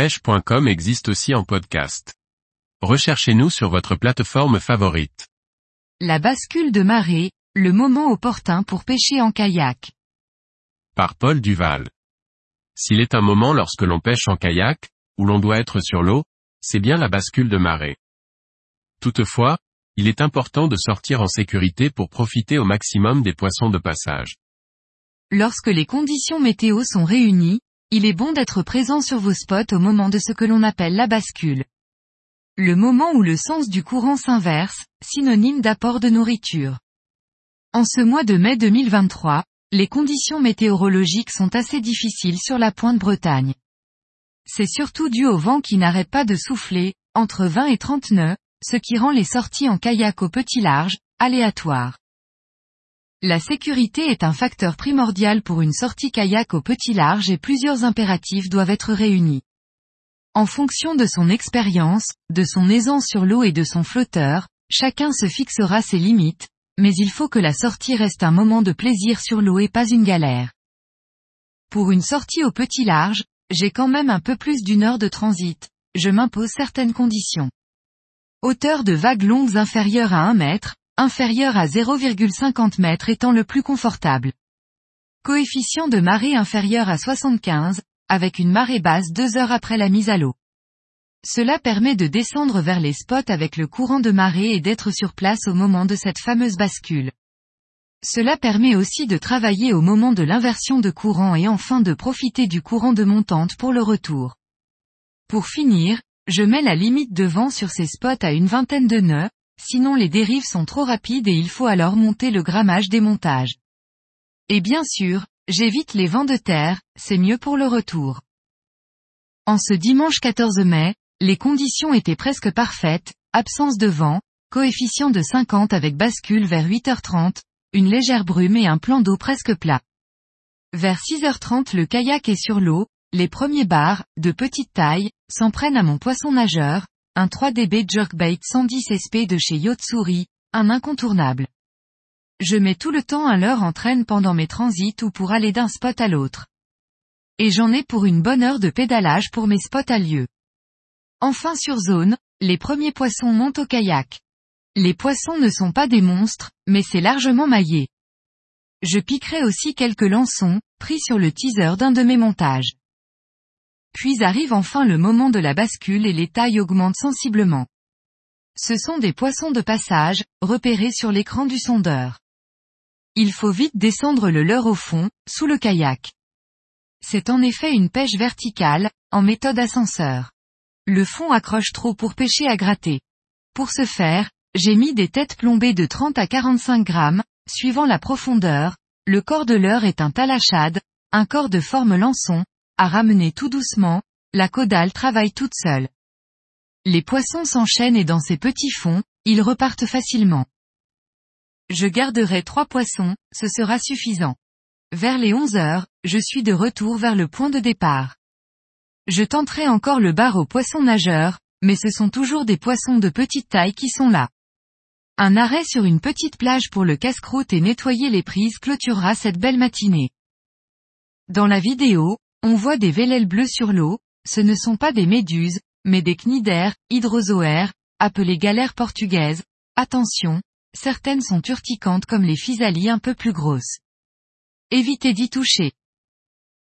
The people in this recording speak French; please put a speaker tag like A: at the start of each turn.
A: pêche.com existe aussi en podcast. Recherchez-nous sur votre plateforme favorite.
B: La bascule de marée, le moment opportun pour pêcher en kayak.
A: Par Paul Duval. S'il est un moment lorsque l'on pêche en kayak, où l'on doit être sur l'eau, c'est bien la bascule de marée. Toutefois, il est important de sortir en sécurité pour profiter au maximum des poissons de passage.
B: Lorsque les conditions météo sont réunies, il est bon d'être présent sur vos spots au moment de ce que l'on appelle la bascule. Le moment où le sens du courant s'inverse, synonyme d'apport de nourriture. En ce mois de mai 2023, les conditions météorologiques sont assez difficiles sur la pointe Bretagne. C'est surtout dû au vent qui n'arrête pas de souffler, entre 20 et 30 nœuds, ce qui rend les sorties en kayak au petit large, aléatoires. La sécurité est un facteur primordial pour une sortie kayak au petit large et plusieurs impératifs doivent être réunis. En fonction de son expérience, de son aisance sur l'eau et de son flotteur, chacun se fixera ses limites, mais il faut que la sortie reste un moment de plaisir sur l'eau et pas une galère. Pour une sortie au petit large, j'ai quand même un peu plus d'une heure de transit, je m'impose certaines conditions. Hauteur de vagues longues inférieure à 1 mètre, inférieur à 0,50 m étant le plus confortable. Coefficient de marée inférieur à 75, avec une marée basse deux heures après la mise à l'eau. Cela permet de descendre vers les spots avec le courant de marée et d'être sur place au moment de cette fameuse bascule. Cela permet aussi de travailler au moment de l'inversion de courant et enfin de profiter du courant de montante pour le retour. Pour finir, je mets la limite de vent sur ces spots à une vingtaine de nœuds, sinon les dérives sont trop rapides et il faut alors monter le grammage des montages. Et bien sûr, j'évite les vents de terre, c'est mieux pour le retour. En ce dimanche 14 mai, les conditions étaient presque parfaites, absence de vent, coefficient de 50 avec bascule vers 8h30, une légère brume et un plan d'eau presque plat. Vers 6h30 le kayak est sur l'eau, les premiers bars, de petite taille, s'en prennent à mon poisson nageur, un 3DB Jerkbait 110 SP de chez Yotsuri, un incontournable. Je mets tout le temps à l'heure en traîne pendant mes transits ou pour aller d'un spot à l'autre. Et j'en ai pour une bonne heure de pédalage pour mes spots à lieu. Enfin sur zone, les premiers poissons montent au kayak. Les poissons ne sont pas des monstres, mais c'est largement maillé. Je piquerai aussi quelques lançons, pris sur le teaser d'un de mes montages. Puis arrive enfin le moment de la bascule et les tailles augmentent sensiblement. Ce sont des poissons de passage, repérés sur l'écran du sondeur. Il faut vite descendre le leurre au fond, sous le kayak. C'est en effet une pêche verticale, en méthode ascenseur. Le fond accroche trop pour pêcher à gratter. Pour ce faire, j'ai mis des têtes plombées de 30 à 45 grammes, suivant la profondeur, le corps de leurre est un talachade, un corps de forme lançon, à ramener tout doucement, la caudale travaille toute seule. Les poissons s'enchaînent et dans ces petits fonds, ils repartent facilement. Je garderai trois poissons, ce sera suffisant. Vers les 11 heures, je suis de retour vers le point de départ. Je tenterai encore le bar aux poissons nageurs, mais ce sont toujours des poissons de petite taille qui sont là. Un arrêt sur une petite plage pour le casse-croûte et nettoyer les prises clôturera cette belle matinée. Dans la vidéo, on voit des vélèles bleus sur l'eau, ce ne sont pas des méduses, mais des cnidaires, hydrozoaires, appelés galères portugaises. Attention, certaines sont urticantes comme les physalies un peu plus grosses. Évitez d'y toucher.